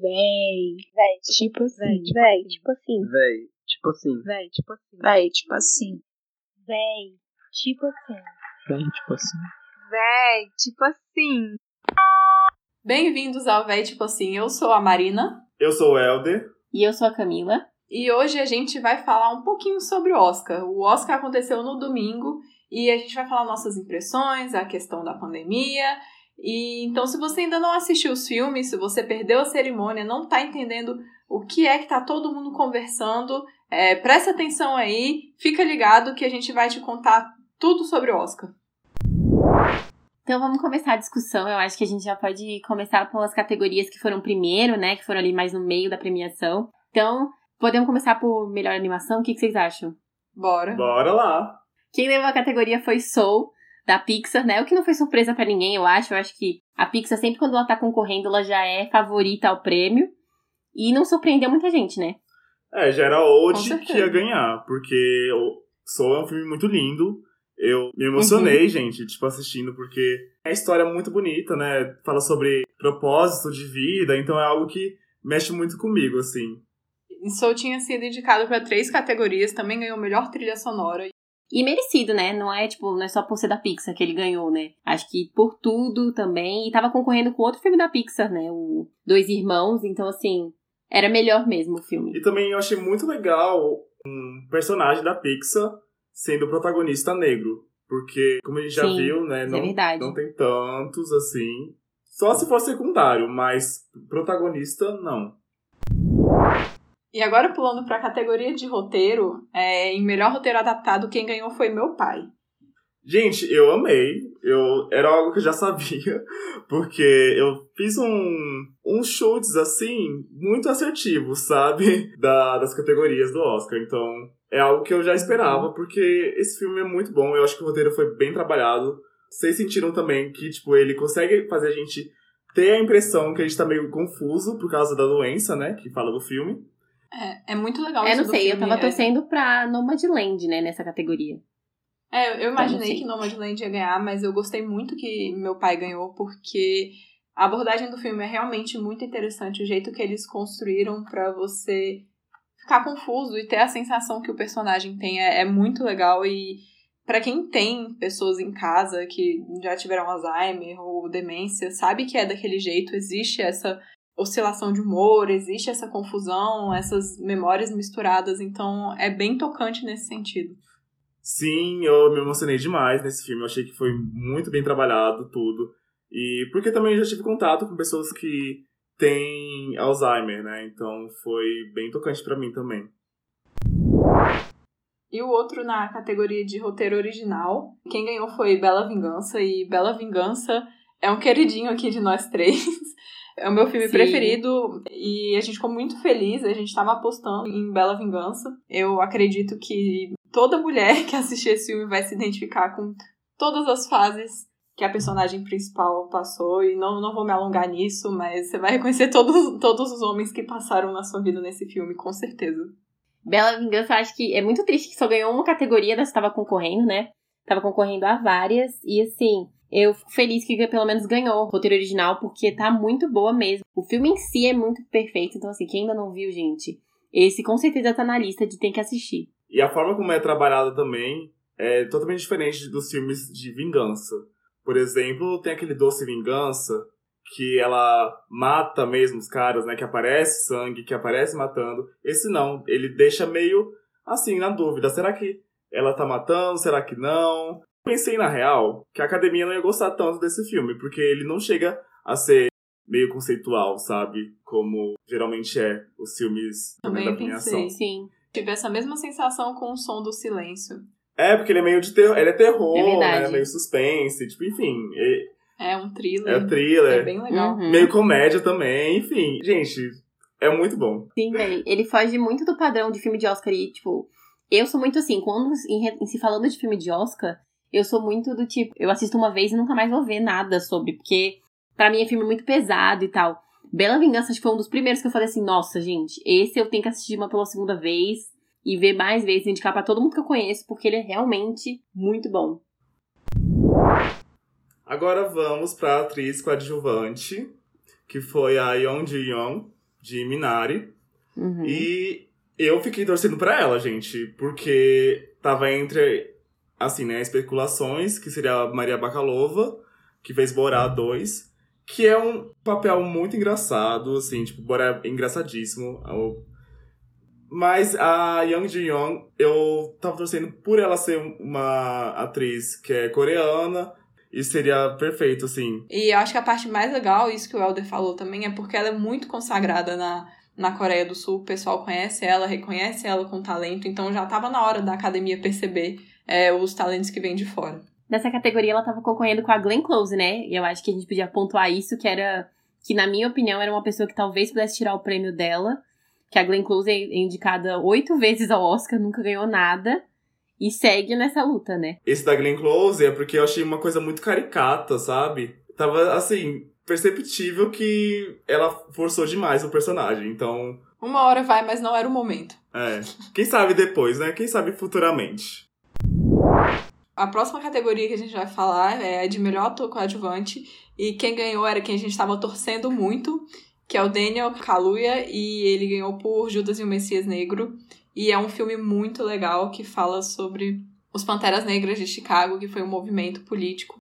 Véi. Véi. Tipo assim. Véi, tipo assim. Véi, tipo assim. Véi, tipo assim. Véi, tipo assim. Véi, tipo assim. Véi, tipo assim. Véi, tipo assim. Bem-vindos ao Véi Tipo Assim, eu sou a Marina Eu sou o Helder. E eu sou a Camila. e hoje a gente vai falar um pouquinho sobre o Oscar. O Oscar aconteceu no domingo e a gente vai falar nossas impressões, a questão da pandemia. E então, se você ainda não assistiu os filmes, se você perdeu a cerimônia, não tá entendendo o que é que tá todo mundo conversando, é, presta atenção aí, fica ligado que a gente vai te contar tudo sobre o Oscar. Então vamos começar a discussão. Eu acho que a gente já pode começar pelas categorias que foram primeiro, né? Que foram ali mais no meio da premiação. Então, podemos começar por melhor animação? O que, que vocês acham? Bora. Bora lá. Quem levou a categoria foi Soul, da Pixar, né? O que não foi surpresa pra ninguém, eu acho. Eu acho que a Pixar, sempre quando ela tá concorrendo, ela já é favorita ao prêmio. E não surpreendeu muita gente, né? É, já era hoje que ia ganhar, porque o Soul é um filme muito lindo. Eu me emocionei, Uhum. gente, tipo, assistindo, porque é uma história muito bonita, né? Fala sobre propósito de vida, então é algo que mexe muito comigo, assim. Soul tinha sido indicado para três categorias, também ganhou melhor trilha sonora. E merecido, né? Não é tipo, não é só por ser da Pixar que ele ganhou, né? Acho que por tudo também. E tava concorrendo com outro filme da Pixar, né? O Dois Irmãos. Então, assim, era melhor mesmo o filme. E também eu achei muito legal um personagem da Pixar sendo protagonista negro. Porque, como a gente já Sim, viu, né? é Não, verdade. não tem tantos assim. Só se for secundário, mas protagonista, não. E agora pulando para a categoria de roteiro, é, em melhor roteiro adaptado, quem ganhou foi meu pai. Gente, eu amei. Eu, era algo que eu já sabia, porque eu fiz um, uns chutes assim, muito assertivos, sabe? Da, das categorias do Oscar. Então, é algo que eu já esperava, porque esse filme é muito bom. Eu acho que o roteiro foi bem trabalhado. Vocês sentiram também que, tipo, ele consegue fazer a gente ter a impressão que a gente tá meio confuso por causa da doença, né? Que fala do filme. É, é muito legal É, isso não sei, eu filme, tava é- torcendo pra Nomadland, né? Nessa categoria. É, eu Então, imaginei sei. que Nomadland ia ganhar, mas eu gostei muito que meu pai ganhou, porque a abordagem do filme é realmente muito interessante. O jeito que eles construíram pra você ficar confuso e ter a sensação que o personagem tem é, é muito legal. E pra quem tem pessoas em casa que já tiveram Alzheimer ou demência, sabe que é daquele jeito, existe essa oscilação de humor, existe essa confusão, essas memórias misturadas, então é bem tocante nesse sentido. Sim, eu me emocionei demais nesse filme. Eu achei que foi muito bem trabalhado tudo. E porque também eu já tive contato com pessoas que têm Alzheimer, né? Então foi bem tocante pra mim também. E o outro na categoria de roteiro original. Quem ganhou foi Bela Vingança. E Bela Vingança é um queridinho aqui de nós três. É o meu filme Sim. preferido. E a gente ficou muito feliz. A gente estava apostando em Bela Vingança. Eu acredito que toda mulher que assistir esse filme vai se identificar com todas as fases que a personagem principal passou. E não, não vou me alongar nisso, mas você vai reconhecer todos, todos os homens que passaram na sua vida nesse filme, com certeza. Bela Vingança, acho que é muito triste que só ganhou uma categoria das que tava concorrendo, né? Tava concorrendo a várias. E assim, eu fico feliz que pelo menos ganhou o roteiro original, porque tá muito boa mesmo. O filme em si é muito perfeito. Então, assim, quem ainda não viu, gente, esse com certeza tá na lista de tem que assistir. E a forma como é trabalhada também é totalmente diferente dos filmes de vingança. Por exemplo, tem aquele Doce Vingança, que ela mata mesmo os caras, né? Que aparece sangue, que aparece matando. Esse não, ele deixa meio assim, na dúvida. Será que ela tá matando? Será que não? Pensei na real que a academia não ia gostar tanto desse filme, porque ele não chega a ser meio conceitual, sabe? Como geralmente é os filmes Também da pensei. premiação. Sim. Tive essa mesma sensação com o som do silêncio. É, porque ele é meio de terror, ele é terror, É né? Meio suspense, tipo, enfim, é, É um thriller. é thriller, É bem legal. Uhum. meio comédia também, enfim. Gente, é muito bom. Sim, véi. Ele foge muito do padrão de filme de Oscar e, tipo, eu sou muito assim, quando em, em se falando de filme de Oscar, eu sou muito do tipo, eu assisto uma vez e nunca mais vou ver nada sobre, porque pra mim é filme muito pesado e tal. Bela Vingança acho que foi um dos primeiros que eu falei assim, nossa, gente, esse eu tenho que assistir uma pela segunda vez e ver mais vezes, indicar pra todo mundo que eu conheço, porque ele é realmente muito bom. Agora vamos pra atriz coadjuvante, que foi a Yeon Ji-young. de Minari. Uhum. E eu fiquei torcendo pra ela, gente, porque tava entre, assim, né, especulações, que seria a Maria Bakalova, que fez Borá 2, que é um papel muito engraçado, assim, tipo, Borá é engraçadíssimo. O- Mas a Young Ji Young, eu tava torcendo por ela ser uma atriz que é coreana, e seria perfeito, assim. E eu acho que a parte mais legal, isso que o Elder falou também, é porque ela é muito consagrada na, na Coreia do Sul. O pessoal conhece ela, reconhece ela com talento, então já tava na hora da academia perceber é, os talentos que vêm de fora. Nessa categoria ela tava concorrendo com a Glenn Close, né? E eu acho que a gente podia pontuar isso, que era. Que na minha opinião era uma pessoa que talvez pudesse tirar o prêmio dela. Que a Glenn Close é indicada oito vezes ao Oscar, nunca ganhou nada. E segue nessa luta, né? Esse da Glenn Close é porque eu achei uma coisa muito caricata, sabe? Tava, assim, perceptível que ela forçou demais o personagem. Então, Uma hora vai, mas não era o momento. é. Quem sabe depois, né? Quem sabe futuramente. A próxima categoria que a gente vai falar é de melhor ator coadjuvante. E quem ganhou era quem a gente estava torcendo muito, que é o Daniel Kaluuya. E ele ganhou por Judas e o Messias Negro. E é um filme muito legal que fala sobre os Panteras Negras de Chicago, que foi um movimento político,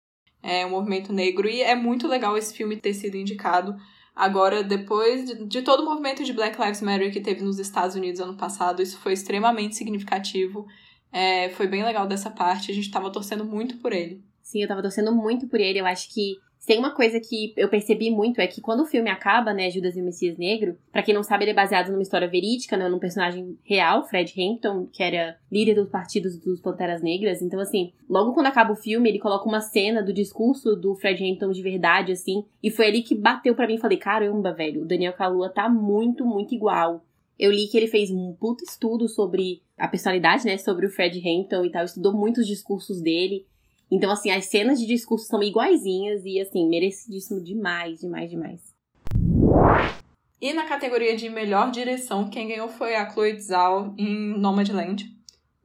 é um movimento negro. E é muito legal esse filme ter sido indicado. Agora, depois de, de todo o movimento de Black Lives Matter que teve nos Estados Unidos ano passado, isso foi extremamente significativo. É, foi bem legal dessa parte, a gente tava torcendo muito por ele. Sim, eu tava torcendo muito por ele. Eu acho que tem uma coisa que eu percebi muito é que quando o filme acaba, né, Judas e o Messias Negro, pra quem não sabe, ele é baseado numa história verídica, né, num personagem real, Fred Hampton, que era líder dos partidos dos Panteras Negras. Então, assim, logo quando acaba o filme, ele coloca uma cena do discurso do Fred Hampton de verdade, assim, e foi ali que bateu pra mim. Falei, caramba, velho, o Daniel Kaluuya tá muito, muito igual. Eu li que ele fez um puto estudo sobre a personalidade, né, sobre o Fred Hampton e tal, estudou muito os discursos dele. Então, assim, as cenas de discurso são iguaizinhas e, assim, merecidíssimo demais, demais, demais. E na categoria de melhor direção, quem ganhou foi a Chloe Zhao em Nomadland.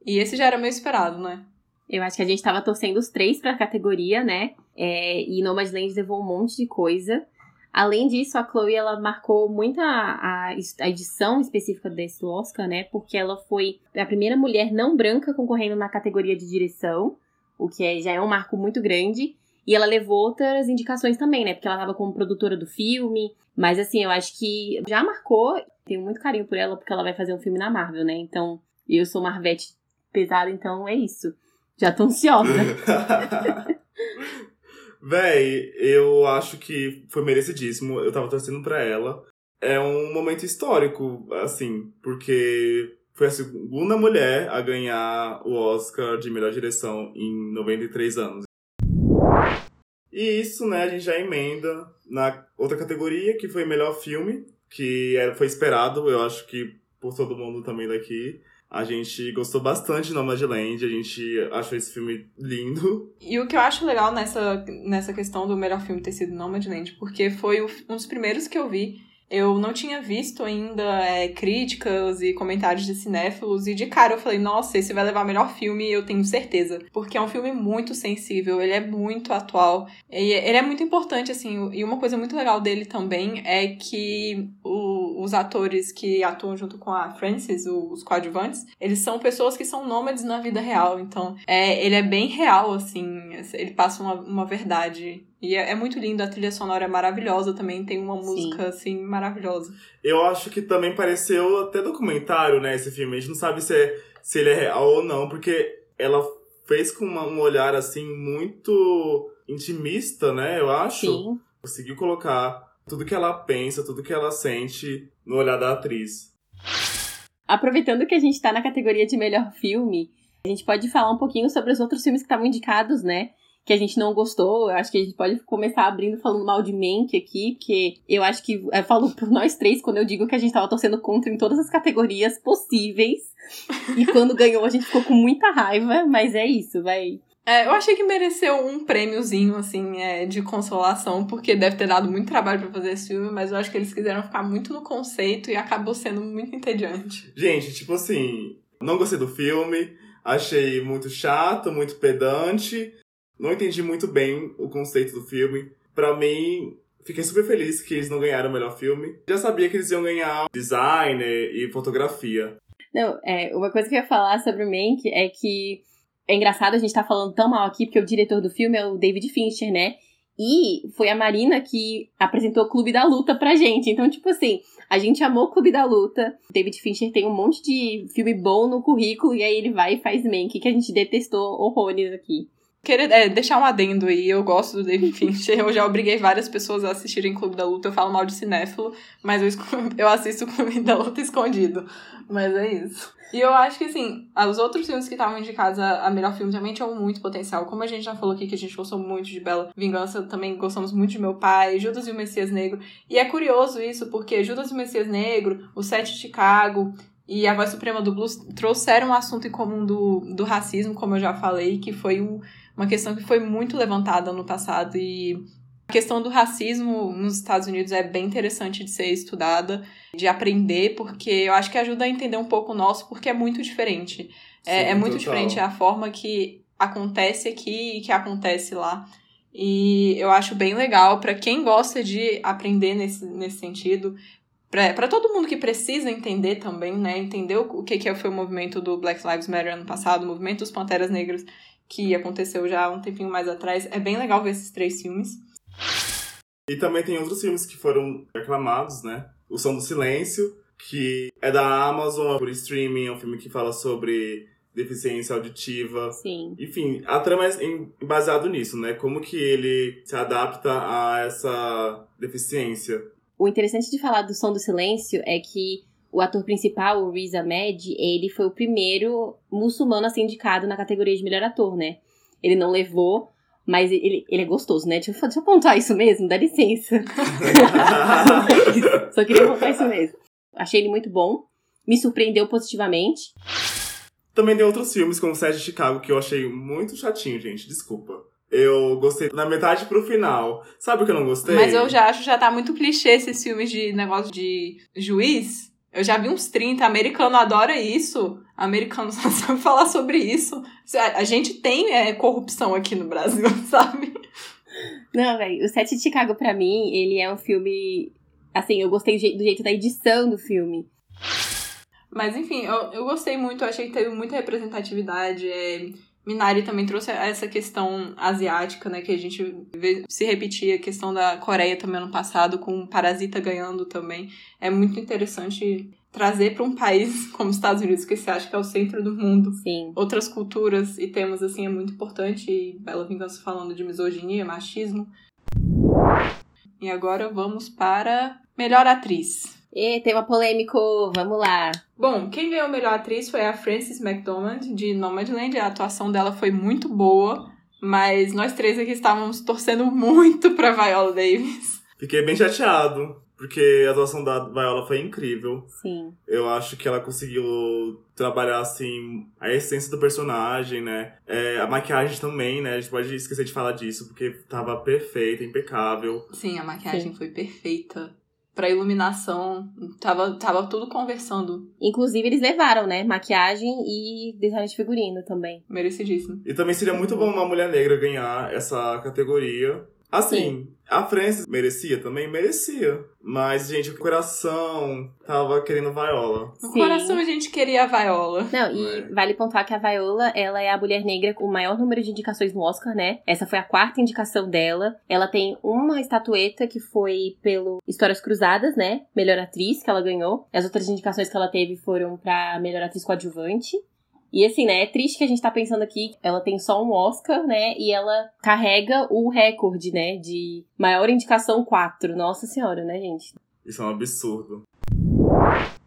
E esse já era meio esperado, né? Eu acho que a gente tava torcendo os três pra categoria, né? É, e Nomadland levou um monte de coisa. Além disso, a Chloe, ela marcou muito a, a, edição específica desse Oscar, né? Porque ela foi a primeira mulher não branca concorrendo na categoria de direção, o que é, já é um marco muito grande. E ela levou outras indicações também, né? Porque ela tava como produtora do filme. Mas, assim, eu acho que já marcou. Tenho muito carinho por ela, porque ela vai fazer um filme na Marvel, né? Então, eu sou Marvete pesada, então é isso. Já tô ansiosa. Véi, eu acho que foi merecidíssimo. Eu tava torcendo pra ela. É um momento histórico, assim, porque foi a segunda mulher a ganhar o Oscar de melhor direção em 93 anos. E isso, né, a gente já emenda na outra categoria, que foi melhor filme, que foi esperado, eu acho que por todo mundo também daqui. A gente gostou bastante de Nomadland, a gente achou esse filme lindo. E o que eu acho legal nessa, nessa questão do melhor filme ter sido Nomadland, porque foi um dos primeiros que eu vi. Eu não tinha visto ainda é, críticas e comentários de cinéfilos, e de cara eu falei, nossa, esse vai levar melhor filme, eu tenho certeza. Porque é um filme muito sensível, ele é muito atual, ele é muito importante, assim, e uma coisa muito legal dele também é que o- os atores que atuam junto com a Frances, os coadjuvantes, eles são pessoas que são nômades na vida real, então é, ele é bem real, assim, ele passa uma, uma verdade. E é, é muito lindo, a trilha sonora é maravilhosa também, tem uma Sim. música, assim, maravilhosa. Eu acho que também pareceu até documentário, né, esse filme. A gente não sabe se, é, se ele é real ou não, porque ela fez com uma- um olhar, assim, muito intimista, né, eu acho. Sim. Conseguiu colocar tudo que ela pensa, tudo que ela sente no olhar da atriz. Aproveitando que a gente tá na categoria de melhor filme, a gente pode falar um pouquinho sobre os outros filmes que estavam indicados, né? Que a gente não gostou. Eu acho que a gente pode começar abrindo falando mal de Mank aqui, porque eu acho que eu falo por nós três quando eu digo que a gente tava torcendo contra em todas as categorias possíveis. E quando ganhou, a gente ficou com muita raiva, mas é isso, vai. É, eu achei que mereceu um prêmiozinho, assim, é, de consolação, porque deve ter dado muito trabalho pra fazer esse filme, mas eu acho que eles quiseram ficar muito no conceito e acabou sendo muito entediante. Gente, tipo assim, não gostei do filme, achei muito chato, muito pedante, não entendi muito bem o conceito do filme. Pra mim, Fiquei super feliz que eles não ganharam o melhor filme. Já sabia que eles iam ganhar design e fotografia. Não, é, uma coisa que eu ia falar sobre o Mank é que é engraçado a gente tá falando tão mal aqui, porque o diretor do filme é o David Fincher, né? E foi a Marina que apresentou o Clube da Luta pra gente. Então, tipo assim, a gente amou o Clube da Luta. O David Fincher tem um monte de filme bom no currículo, e aí ele vai e faz Mank, que a gente detestou horrores aqui. Querer é, deixar um adendo aí, eu gosto do David Fincher, eu já obriguei várias pessoas a assistirem Clube da Luta, eu falo mal de cinéfilo, mas eu, eu assisto Clube da Luta escondido, mas é isso. E eu acho que, assim, os outros filmes que estavam indicados a, a melhor filme também tinham muito potencial, como a gente já falou aqui que a gente gostou muito de Bela Vingança, também gostamos muito de Meu Pai, Judas e o Messias Negro, e é curioso isso, porque Judas e o Messias Negro, O Sete de Chicago, e a Voz Suprema do Blues trouxeram um assunto em comum do, do racismo, como eu já falei, que foi um, uma questão que foi muito levantada no passado e a questão do racismo nos Estados Unidos é bem interessante de ser estudada, de aprender, porque eu acho que ajuda a entender um pouco o nosso, porque é muito diferente. É, Sim, é muito total. diferente a forma que acontece aqui e que acontece lá. E eu acho bem legal para quem gosta de aprender nesse, nesse sentido, para todo mundo que precisa entender também, né? Entender o, o que, que foi o movimento do Black Lives Matter ano passado, o movimento dos Panteras Negras, que aconteceu já um tempinho mais atrás. É bem legal ver esses três filmes. E também tem outros filmes que foram aclamados, né? O Som do Silêncio, que é da Amazon por streaming, é um filme que fala sobre deficiência auditiva. Sim. Enfim, a trama é baseado nisso, né? Como que ele se adapta a essa deficiência. O interessante de falar do Som do Silêncio é que o ator principal, o Riz Ahmed, ele foi o primeiro muçulmano a ser indicado na categoria de melhor ator, né? Ele não levou, mas ele, ele é gostoso, né? Deixa eu, deixa eu apontar isso mesmo, dá licença. Só queria apontar isso mesmo. Achei ele muito bom, me surpreendeu positivamente. Também tem outros filmes, como o Sete de Chicago, que eu achei muito chatinho, gente. Desculpa. Eu gostei da metade pro final. Sabe o que eu não gostei? Mas eu já acho que já tá muito clichê esses filmes de negócio de juiz. Eu já vi uns 30, americano adora isso. Americano só sabe falar sobre isso. A gente tem é, corrupção aqui no Brasil, sabe? Não, velho, o Sete de Chicago, pra mim, ele é um filme. Assim, eu gostei do jeito da edição do filme. Mas enfim, eu, eu gostei muito, eu achei que teve muita representatividade. É, Minari também trouxe essa questão asiática, né? Que a gente vê se repetir, a questão da Coreia também ano passado, com o Parasita ganhando também. É muito interessante trazer para um país como os Estados Unidos, que se acha que é o centro do mundo, Sim. outras culturas e temas assim é muito importante. E Bela Vingança falando de misoginia, machismo. E agora vamos para melhor atriz. E tema polêmico, vamos lá. Bom, quem ganhou melhor atriz foi a Frances McDormand, de Nomadland. A atuação dela foi muito boa, mas nós três aqui estávamos torcendo muito pra Viola Davis. Fiquei bem chateado, porque a atuação da Viola foi incrível. Sim. Eu acho que ela conseguiu trabalhar, assim, a essência do personagem, né? É, a maquiagem também, né? A gente pode esquecer de falar disso, porque tava perfeita, impecável. Sim, a maquiagem foi perfeita. Pra iluminação, tava, tava tudo conversando. Inclusive, eles levaram, né? Maquiagem e design de figurino também. Merecidíssimo. E também seria muito bom uma mulher negra ganhar essa categoria. Assim, a Frances merecia também? Merecia. Mas, gente, o coração tava querendo Viola. Sim. coração a gente queria a Viola. Não, e É. vale pontuar que a Viola, ela é a mulher negra com o maior número de indicações no Oscar, né? Essa foi a quarta indicação dela. Ela tem uma estatueta que foi pelo Histórias Cruzadas, né? Melhor atriz, que ela ganhou. As outras indicações que ela teve foram pra melhor atriz coadjuvante. E assim, né, é triste que a gente tá pensando aqui, ela tem só um Oscar, né, e ela carrega o recorde, né, de maior indicação 4. Nossa senhora, né, gente? Isso é um absurdo.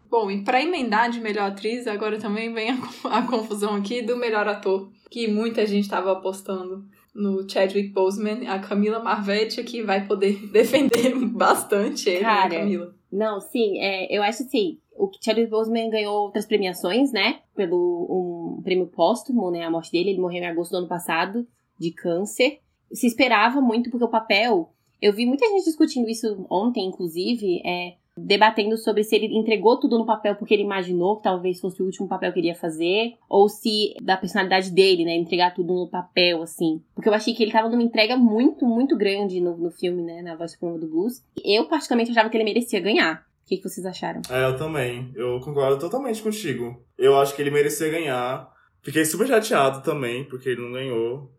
Bom, e pra emendar de melhor atriz, agora também vem a, a confusão aqui do melhor ator, que muita gente tava apostando no Chadwick Boseman, a Camila Marvetti aqui vai poder defender bastante ele, Cara, né, Camila? Não, sim, é, eu acho assim, o Chadwick Boseman ganhou outras premiações, né? Pelo um prêmio póstumo, né? A morte dele, ele morreu em agosto do ano passado, de câncer. Se esperava muito, porque o papel. Eu vi muita gente discutindo isso ontem, inclusive. É, debatendo sobre se ele entregou tudo no papel porque ele imaginou que talvez fosse o último papel que ele ia fazer, ou se da personalidade dele, né, entregar tudo no papel, assim. Porque eu achei que ele tava numa entrega muito, muito grande no, no filme, né, na Voz Suprema do Blues. Eu, particularmente, achava que ele merecia ganhar. O que, que vocês acharam? É, eu também. Eu concordo totalmente contigo. Eu acho que ele merecia ganhar. Fiquei super chateado também, porque ele não ganhou.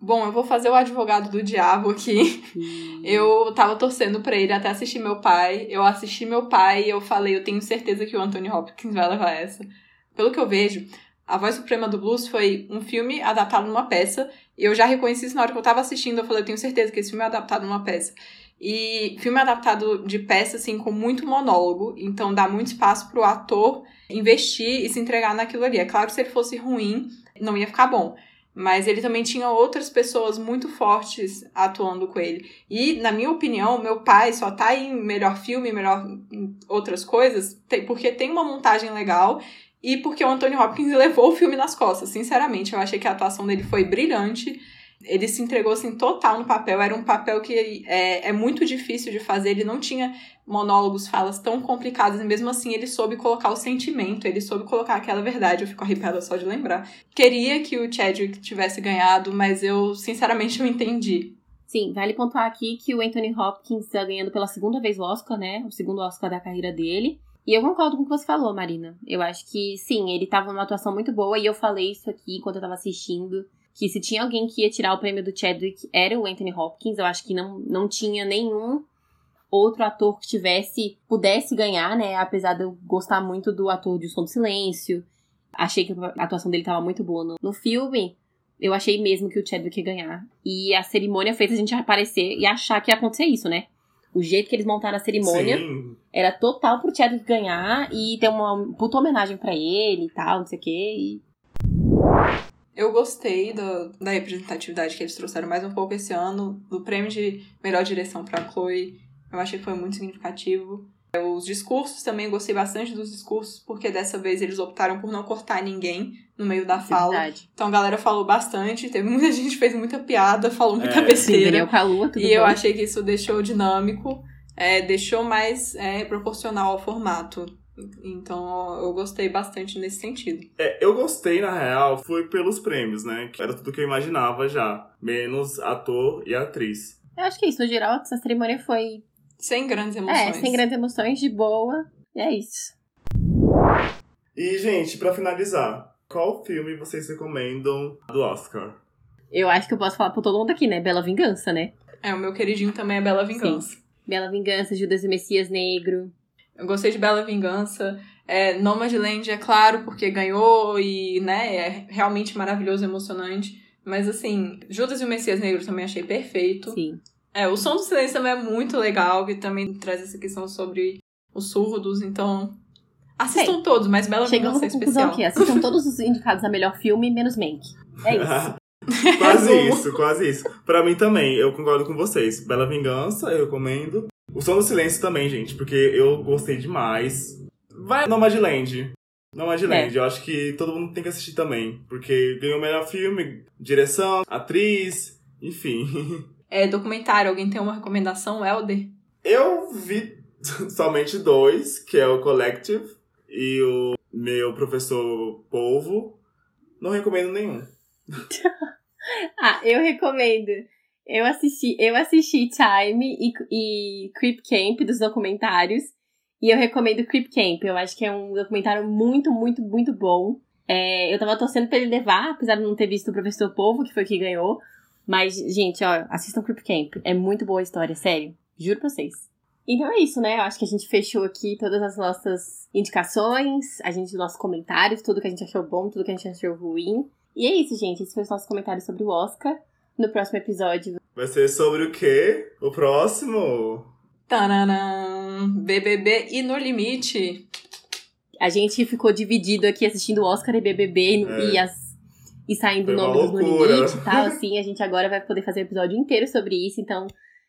Bom, eu vou fazer o advogado do diabo aqui. Eu tava torcendo pra ele até assistir meu pai. Eu assisti meu pai e eu falei, eu tenho certeza que o Anthony Hopkins vai levar essa. Pelo que eu vejo, A Voz Suprema do Blues foi um filme adaptado numa peça. E eu já reconheci isso na hora que eu tava assistindo. Eu falei, eu tenho certeza que esse filme é adaptado numa peça. E filme adaptado de peça, assim, com muito monólogo. Então dá muito espaço pro ator investir e se entregar naquilo ali. É claro que se ele fosse ruim, não ia ficar bom. Mas ele também tinha outras pessoas muito fortes atuando com ele. E, na minha opinião, meu pai só tá em melhor filme, melhor outras coisas, porque tem uma montagem legal e porque o Anthony Hopkins levou o filme nas costas. Sinceramente, eu achei que a atuação dele foi brilhante. Ele se entregou assim total no papel. Era um papel que é, é muito difícil de fazer. Ele não tinha monólogos, falas tão complicadas, e mesmo assim ele soube colocar o sentimento, ele soube colocar aquela verdade. Eu fico arrepiada só de lembrar. Queria que o Chadwick tivesse ganhado, mas eu sinceramente não entendi. Sim, vale pontuar aqui que o Anthony Hopkins está ganhando pela segunda vez o Oscar, né? O segundo Oscar da carreira dele. E eu concordo com o que você falou, Marina. Eu acho que sim, ele tava numa atuação muito boa e eu falei isso aqui enquanto eu tava assistindo que se tinha alguém que ia tirar o prêmio do Chadwick era o Anthony Hopkins. Eu acho que não, não tinha nenhum outro ator que tivesse, pudesse ganhar, né? Apesar de eu gostar muito do ator de O Som do Silêncio. Achei que a atuação dele tava muito boa no, no filme. Eu achei mesmo que o Chadwick ia ganhar. E a cerimônia fez a gente aparecer e achar que ia acontecer isso, né? O jeito que eles montaram a cerimônia Sim. era total pro Chadwick ganhar e ter uma puta homenagem para ele e tal, não sei o quê. E Eu gostei do, da representatividade que eles trouxeram mais um pouco esse ano, do prêmio de melhor direção para Chloe. Eu achei que foi muito significativo. Os discursos também, eu gostei bastante dos discursos, porque dessa vez eles optaram por não cortar ninguém no meio da fala. verdade. Então a galera falou bastante, teve muita gente que fez muita piada, falou muita É. Sim, besteira. Daniel Kalua, tudo E eu bom? achei que isso deixou dinâmico, é, deixou mais é, proporcional ao formato. Então eu gostei bastante nesse sentido. É, eu gostei, na real, foi pelos prêmios, né? Que era tudo que eu imaginava já. Menos ator e atriz. Eu acho que é isso. No geral, essa cerimônia foi. Sem grandes emoções. É, sem grandes emoções, de boa. E é isso. E, gente, pra finalizar, qual filme vocês recomendam do Oscar? Eu acho que eu posso falar pra todo mundo aqui, né? Bela Vingança, né? É, o meu queridinho também é Bela Vingança. Bela Vingança, Judas e Messias Negro. Eu gostei de Bela Vingança. É, Nomadland, é claro, porque ganhou e, né, é realmente maravilhoso, emocionante. Mas, assim, Judas e o Messias Negro também achei perfeito. Sim. É, o Som do Silêncio também é muito legal, que também traz essa questão sobre os surdos, então... Assistam todos, mas Bela Chegamos Vingança é à conclusão especial. aqui. Assistam todos os indicados a melhor filme, menos Mank. É isso. quase isso, quase isso. Pra mim também, eu concordo com vocês. Bela Vingança, eu recomendo. O Som do Silêncio também, gente, porque eu gostei demais. Vai Nomadland. Nomadland, eu acho que todo mundo tem que assistir também. Porque ganhou o melhor filme, direção, atriz, enfim. É, documentário, alguém tem uma recomendação, Helder? Eu vi somente dois, que é o Collective e o meu professor Polvo. Não recomendo nenhum. Ah, eu recomendo. Eu assisti, eu assisti Time e, e Creep Camp dos documentários. E eu recomendo Creep Camp. Eu acho que é um documentário muito, muito, muito bom. É, eu tava torcendo pra ele levar, apesar de não ter visto o Professor Povo, que foi que ganhou. Mas, gente, ó, assistam Creep Camp. É muito boa a história, sério. Juro pra vocês. Então é isso, né? Eu acho que a gente fechou aqui todas as nossas indicações, a gente, nossos comentários, tudo que a gente achou bom, tudo que a gente achou ruim. E é isso, gente. Esses foram os nossos comentários sobre o Oscar. No próximo episódio. Vai ser sobre o quê? O próximo? Tananã! BBB e No Limite. A gente ficou dividido aqui assistindo Oscar e BBB É. e, as, e saindo nomes no limite e tal. Assim, a gente agora vai poder fazer um episódio inteiro sobre isso. Então,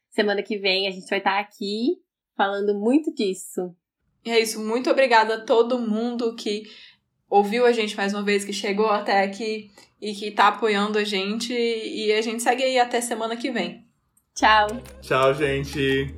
semana que vem a gente vai estar aqui falando muito disso. E é isso, muito obrigada a todo mundo que ouviu a gente mais uma vez, que chegou até aqui e que tá apoiando a gente. E a gente segue aí até semana que vem. Tchau! Tchau, gente.